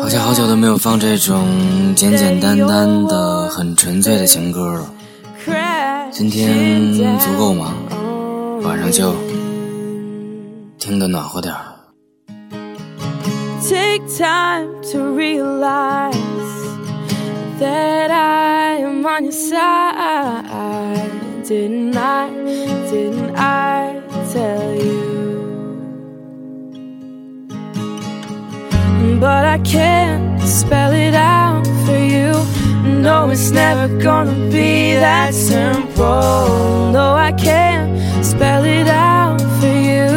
好像好久都没有放这种简简单单的、很纯粹的情歌了。今天足够吗？晚上就听得暖和点儿。Take time to realize that I am on your side. Didn't I? Didn't I But I can't spell it out for you. No, it's never gonna be that simple. No, I can't spell it out for you.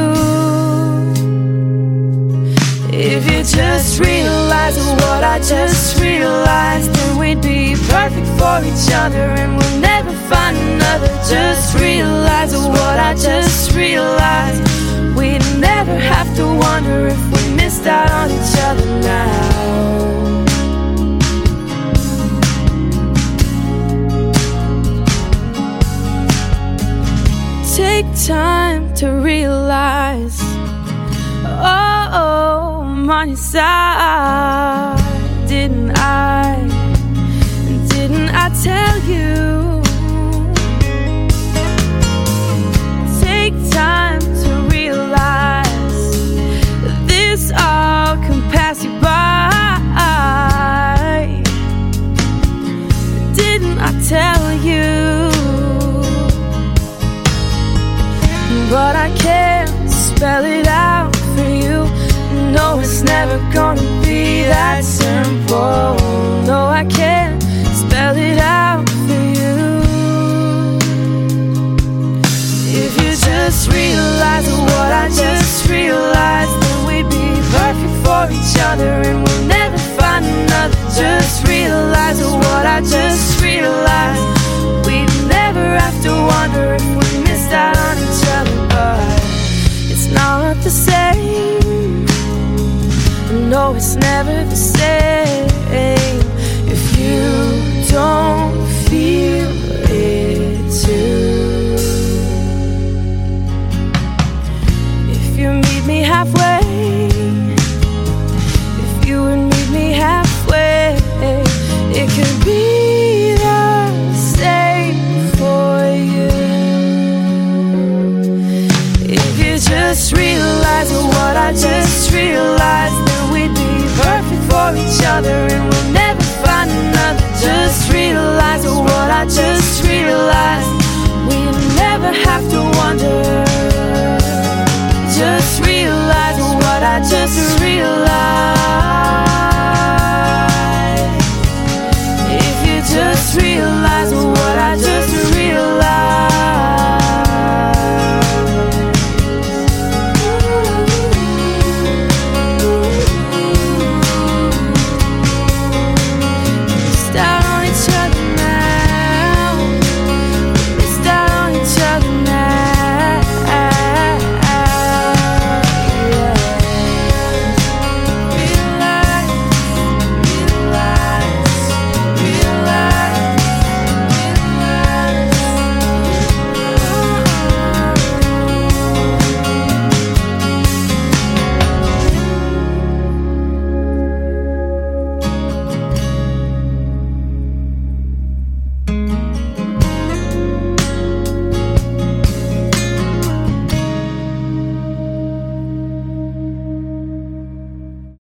If you just realize what I just realized, then we'd be perfect for each other and we'll never find another. Just realize what I just realized. We'd never have to wonder if we missed out on each other now. Take time to realize, oh, oh I'm on your side. Never gonna be that simple. No, I can't spell it out for you. If you just realize what I just realized, then we'd be perfect for each other and No, it's never the same if you don't feel it too. If you meet me halfway, if you would meet me halfway, it could be the same for you. If you just realize